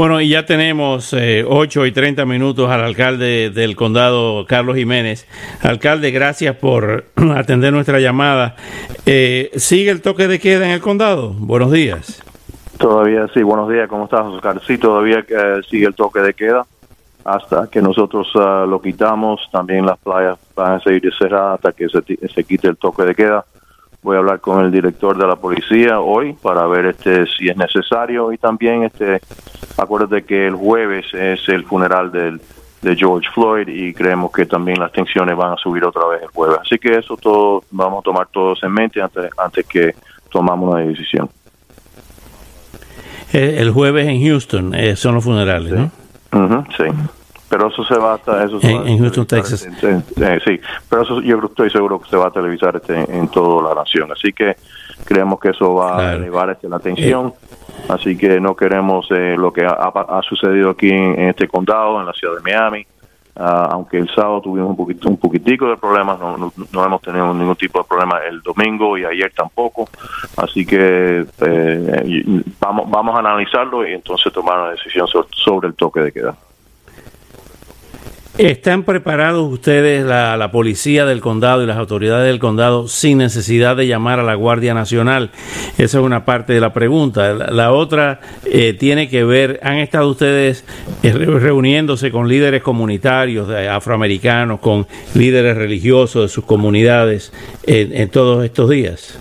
Bueno, y ya tenemos eh, 8 y 30 minutos al alcalde del condado, Carlos Jiménez. Alcalde, gracias por atender nuestra llamada. Eh, ¿Sigue el toque de queda en el condado? Buenos días. Todavía sí, buenos días, ¿cómo estás, Oscar? Sí, todavía eh, sigue el toque de queda hasta que nosotros uh, lo quitamos. También las playas van a seguir cerradas hasta que se, se quite el toque de queda voy a hablar con el director de la policía hoy para ver este si es necesario y también este acuérdate que el jueves es el funeral del de George Floyd y creemos que también las tensiones van a subir otra vez el jueves. Así que eso todo vamos a tomar todos en mente antes antes que tomamos una decisión. Eh, el jueves en Houston eh, son los funerales, sí. ¿no? Uh -huh, sí pero eso se va a eso en, en Houston, Texas. En, en, sí, pero eso yo estoy seguro que se va a televisar este, en, toda la nación. Así que creemos que eso va claro. a elevar este, la atención. Eh. Así que no queremos eh, lo que ha, ha, sucedido aquí en, este condado, en la ciudad de Miami. Uh, aunque el sábado tuvimos un poquito un poquitico de problemas, no, no, no, hemos tenido ningún tipo de problema el domingo y ayer tampoco. Así que eh, vamos, vamos a analizarlo y entonces tomar una decisión sobre, sobre el toque de queda. ¿Están preparados ustedes, la, la, policía del condado y las autoridades del condado, sin necesidad de llamar a la Guardia Nacional? Esa es una parte de la pregunta. La, otra eh, tiene que ver, ¿han estado ustedes eh, reuniéndose con líderes comunitarios de afroamericanos, con líderes religiosos de sus comunidades en todos estos días?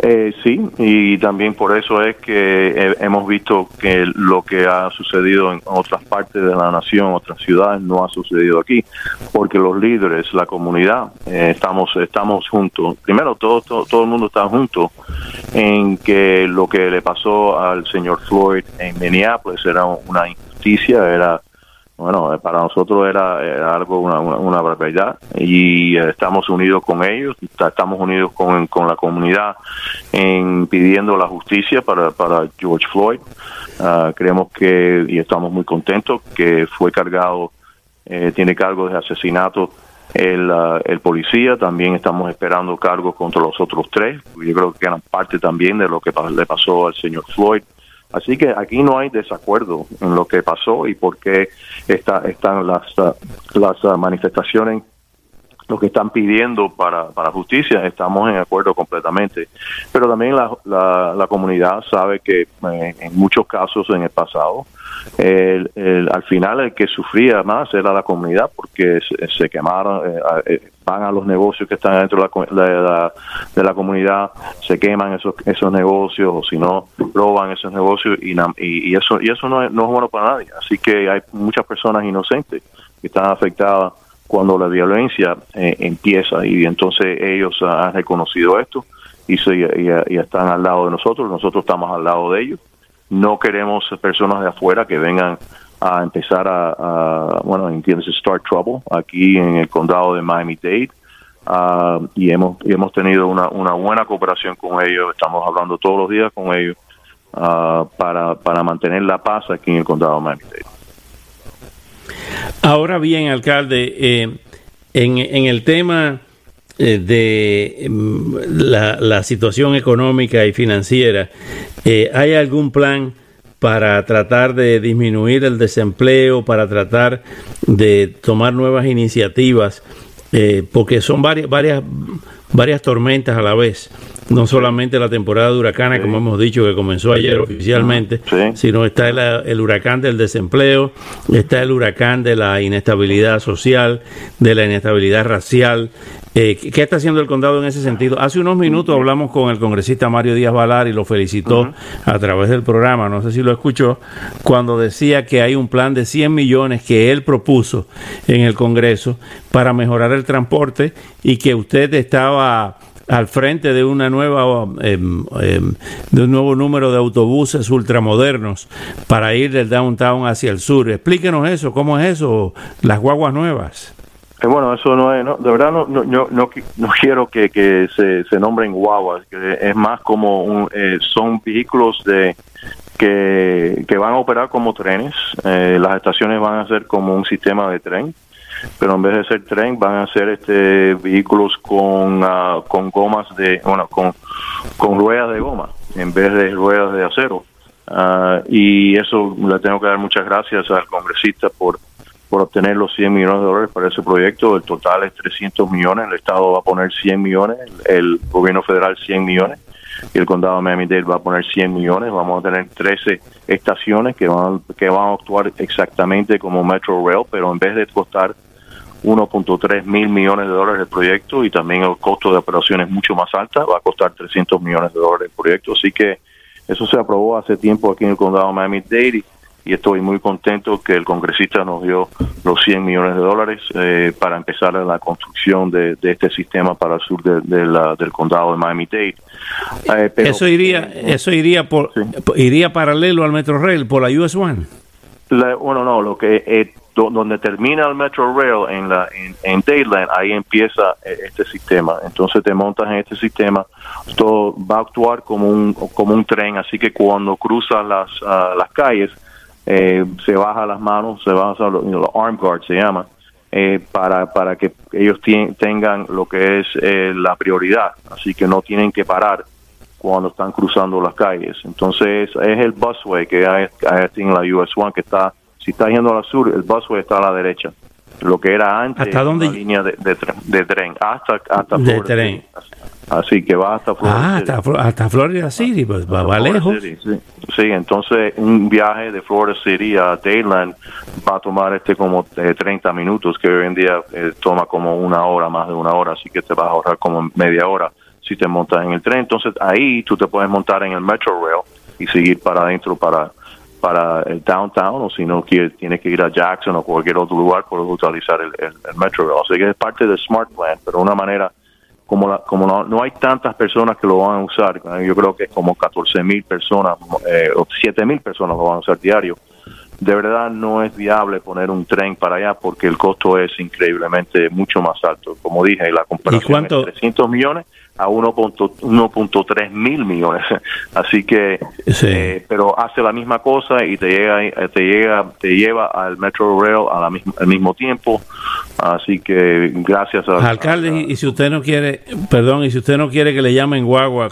Eh, sí, y también por eso es que hemos visto que lo que ha sucedido en otras partes de la nación, otras ciudades, no ha sucedido aquí, porque los líderes, la comunidad, eh, estamos estamos juntos. Primero, todo, todo, todo el mundo está junto en que lo que le pasó al señor Floyd en Minneapolis era una injusticia, era bueno, para nosotros era, algo, una, una, barbaridad y eh, estamos unidos con ellos, estamos unidos con, con la comunidad en pidiendo la justicia para, para George Floyd. Uh, creemos que, y estamos muy contentos, que fue cargado, eh, tiene cargos de asesinato el, uh, el policía, también estamos esperando cargos contra los otros tres, yo creo que eran parte también de lo que le pasó al señor Floyd. Así que aquí no hay desacuerdo en lo que pasó y por qué está, están las, las manifestaciones, lo que están pidiendo para, para justicia, estamos en acuerdo completamente. Pero también la, la, la comunidad sabe que eh, en muchos casos en el pasado, el, al final el que sufría más era la comunidad porque se, se quemaron, eh, van a los negocios que están dentro de la, de la, comunidad, se queman esos, esos negocios o si no, roban esos negocios y, y, eso y eso no es, no es bueno para nadie. Así que hay muchas personas inocentes que están afectadas cuando la violencia eh, empieza y entonces ellos han reconocido esto y, se, y están al lado de nosotros, nosotros estamos al lado de ellos no queremos personas de afuera que vengan a empezar a, a bueno, entiendes, start trouble aquí en el condado de Miami-Dade. Uh, y hemos hemos tenido una, una buena cooperación con ellos, estamos hablando todos los días con ellos uh, para, para mantener la paz aquí en el condado de Miami-Dade. Ahora bien, alcalde, eh, en, en el tema eh, de la, la, situación económica y financiera, eh, ¿hay algún plan para tratar de disminuir el desempleo, para tratar de tomar nuevas iniciativas? Eh, porque son varias, varias, varias tormentas a la vez. No solamente la temporada de huracanes, sí. como hemos dicho, que comenzó ayer oficialmente, sí. sino está el, el, huracán del desempleo, está el huracán de la inestabilidad social, de la inestabilidad racial. Eh, ¿Qué está haciendo el condado en ese sentido? Hace unos minutos hablamos con el congresista Mario Díaz Valar y lo felicitó uh -huh. a través del programa, no sé si lo escuchó, cuando decía que hay un plan de 100 millones que él propuso en el Congreso para mejorar el transporte y que usted estaba al frente de una nueva eh, eh, de un nuevo número de autobuses ultramodernos para ir del downtown hacia el sur. Explíquenos eso, ¿cómo es eso? Las guaguas nuevas. Eh, bueno, eso no es, no, de verdad no, no, no, no, quiero que, que se, se nombren guaguas, que es más como un, eh, son vehículos de que, que van a operar como trenes, eh, las estaciones van a ser como un sistema de tren, pero en vez de ser tren van a ser este vehículos con, ah, con gomas de, bueno, con, con ruedas de goma en vez de ruedas de acero. Ah, y eso le tengo que dar muchas gracias al congresista por por obtener los 100 millones de dólares para ese proyecto. El total es 300 millones, el Estado va a poner 100 millones, el gobierno federal 100 millones y el condado de Miami-Dade va a poner 100 millones. Vamos a tener 13 estaciones que van, que van a actuar exactamente como Metro Rail, pero en vez de costar 1.3 mil millones de dólares el proyecto y también el costo de operación es mucho más alta, va a costar 300 millones de dólares el proyecto. Así que eso se aprobó hace tiempo aquí en el condado de Miami-Dade y estoy muy contento que el congresista nos dio los 100 millones de dólares eh, para empezar la construcción de, este sistema para el sur del condado de Miami-Dade. Eh, eso iría, eso iría por, iría paralelo al Metro Rail por la US One. bueno, no, lo que eh, donde termina el Metro Rail en la en, en Dayland, ahí empieza este sistema. Entonces te montas en este sistema, todo va a actuar como un como un tren, así que cuando cruzas las ah, las calles eh, se baja las manos, se baja los, los arm guards se llama, eh, para, para que ellos tengan lo que es eh, la prioridad, así que no tienen que parar cuando están cruzando las calles. Entonces es el busway que hay, en la US One que está, si está yendo al sur, el busway está a la derecha. Lo que era antes ¿Hasta dónde? la línea de, de, tren, hasta, hasta de tren. Así que va hasta Florida ah, City. Hasta, Florida City, pues va, lejos. sí. sí. entonces un viaje de Florida City a Dayland va a tomar este como 30 minutos, que hoy en día eh, toma como una hora, más de una hora, así que te vas a ahorrar como media hora si te montas en el tren. Entonces ahí tú te puedes montar en el Metro Rail y seguir para adentro para para el downtown o si no quieres, tienes que ir a Jackson o cualquier otro lugar puedes utilizar el, el, el Metro Rail. Sea que es parte del Smart Plan, pero una manera como, la, como no, hay tantas personas que lo van a usar, yo creo que es como 14 mil personas eh, o 7 mil personas lo van a usar diario, de verdad no es viable poner un tren para allá porque el costo es increíblemente mucho más alto. Como dije, la comparación es 300 millones a 1.3 mil millones. Así que, eh, pero hace la misma cosa y te llega, te llega, te lleva al Metro Rail a la misma, al mismo tiempo. Así que gracias a alcalde. y si usted no quiere, perdón, y si usted no quiere que le llamen guagua,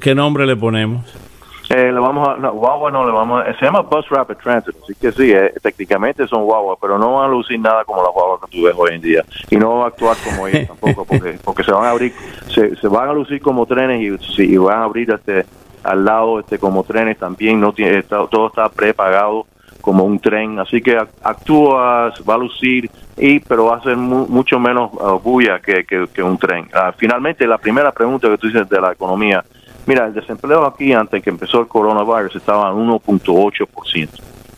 qué nombre le ponemos? Eh, le vamos a, no, guagua no le vamos a, se llama Bus Rapid Transit, así que sí, eh, técnicamente son guaguas, pero no van a lucir nada como las guaguas que tú ves hoy en día y no van a actuar como ellos tampoco, porque, porque se van a abrir, se, se van a lucir como trenes y, y van a abrir este al lado este como trenes también, no tiene, todo está prepagado como un tren, así que actúas, va a lucir y pero va a ser mucho menos uh, bulla que, que, un tren. Uh, finalmente, la primera pregunta que tú dices de la economía Mira, el desempleo aquí antes que empezó el coronavirus estaba en 1.8%.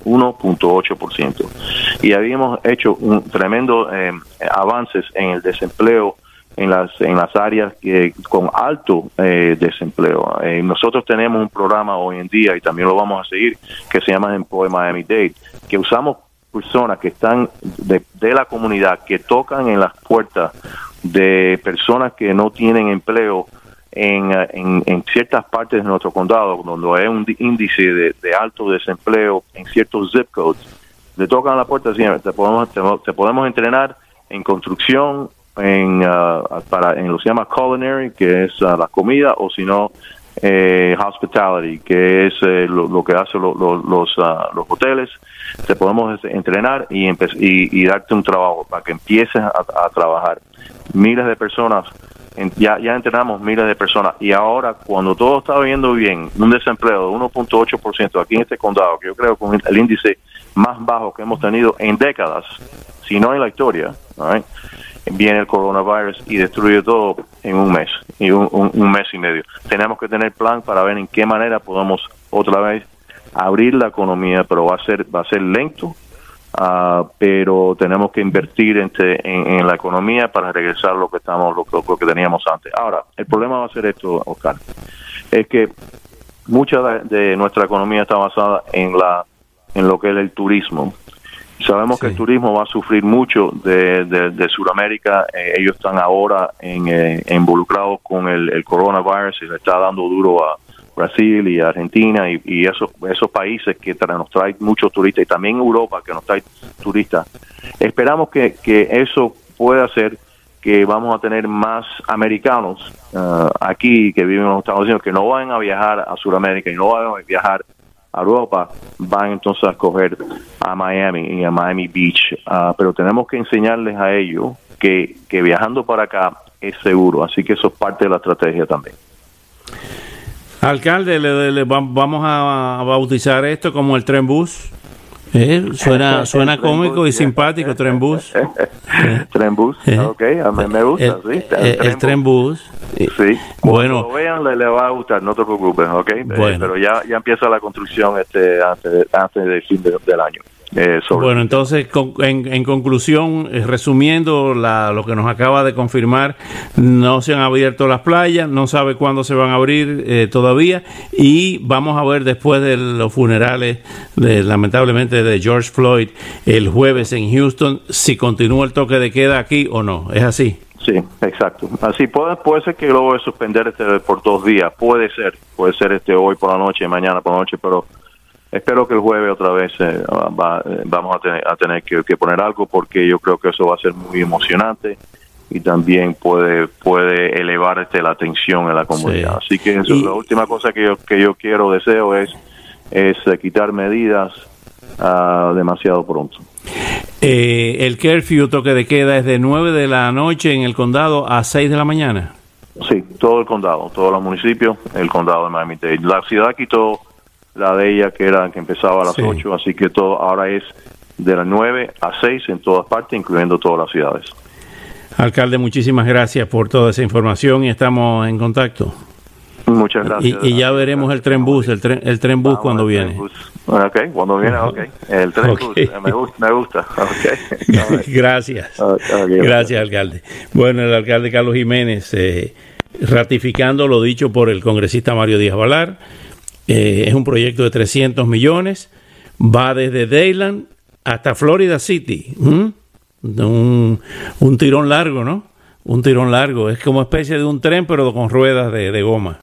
1.8%. Y habíamos hecho un tremendo eh, avances en el desempleo en las en las áreas que con alto eh, desempleo. Eh, nosotros tenemos un programa hoy en día y también lo vamos a seguir que se llama Employ Miami Dade, que usamos personas que están de, de la comunidad que tocan en las puertas de personas que no tienen empleo en, en, ciertas partes de nuestro condado, donde hay un índice de, alto desempleo en ciertos zip codes, le tocan la puerta siempre, te podemos, te, podemos entrenar en construcción, en, uh, para, en lo que se llama culinary, que es uh, la comida, o si no, eh, hospitality, que es eh, lo, que hacen los, uh, los hoteles. Te podemos entrenar y, y, y, darte un trabajo para que empieces a trabajar. Miles de personas ya, ya entrenamos miles de personas y ahora cuando todo está viendo bien, un desempleo de 1.8% aquí en este condado, que yo creo que es el índice más bajo que hemos tenido en décadas, si no en la historia, viene el coronavirus y destruye todo en un mes, y un, un, mes y medio. Tenemos que tener plan para ver en qué manera podemos otra vez abrir la economía, pero va a ser va a ser lento Uh, pero tenemos que invertir en, en, la economía para regresar lo que estamos lo, lo, que teníamos antes. Ahora, el problema va a ser esto, Oscar, es que mucha de, nuestra economía está basada en la en lo que es el turismo Sabemos que el turismo va a sufrir mucho de, de, Sudamérica. Eh, ellos están ahora en, eh, involucrados con el, coronavirus y le está dando duro a Brasil y Argentina y, esos, esos países que nos traen muchos turistas y también Europa que nos trae turistas. Esperamos que, que eso pueda ser que vamos a tener más americanos uh, aquí que viven en los Estados Unidos que no van a viajar a Sudamérica y no van a viajar a Europa, van entonces a escoger a Miami y a Miami Beach. Uh, pero tenemos que enseñarles a ellos que, que viajando para acá es seguro, así que eso es parte de la estrategia también. Alcalde, le, vamos a bautizar esto como el tren bus. Eh, suena suena cómico y simpático, tren bus. tren bus, eh, ok, a mí me gusta, el, sí. El, tren bus. Sí, bueno. lo vean le, va a gustar, no te preocupes, ok. Eh, pero ya, ya empieza la construcción este antes, antes del fin del año. Eh, bueno, entonces, en, conclusión, eh, resumiendo lo que nos acaba de confirmar, no se han abierto las playas, no sabe cuándo se van a abrir eh, todavía y vamos a ver después de los funerales, de, lamentablemente, de George Floyd el jueves en Houston, si continúa el toque de queda aquí o no. ¿Es así? Sí, exacto. Así puede, puede ser que lo voy a suspender este por dos días, puede ser, puede ser este hoy por la noche, mañana por la noche, pero espero que el jueves otra vez eh, eh, vamos a tener, a tener que, poner algo porque yo creo que eso va a ser muy emocionante y también puede puede elevar este, la atención en la comunidad. Así que eso, la última cosa que yo, que yo quiero, deseo es, es eh, quitar medidas uh, demasiado pronto. el curfew toque de queda es de 9 de la noche en el condado a 6 de la mañana. Sí, todo el condado, todos los municipios, el condado de Miami-Dade. La ciudad quitó la de ella que era que empezaba a las 8, así que todo ahora es de las 9 a 6 en todas partes, incluyendo todas las ciudades. Alcalde, muchísimas gracias por toda esa información y estamos en contacto. Muchas gracias. Y, ya veremos el tren bus, el tren, el tren bus cuando viene. Ok, cuando viene, ok. El tren bus, me gusta. Me gusta. Okay. gracias. gracias, alcalde. Bueno, el alcalde Carlos Jiménez, eh, ratificando lo dicho por el congresista Mario Díaz Valar, eh, es un proyecto de 300 millones, va desde Dayland hasta Florida City. Un, tirón largo, ¿no? Un tirón largo. Es como especie de un tren, pero con ruedas de goma.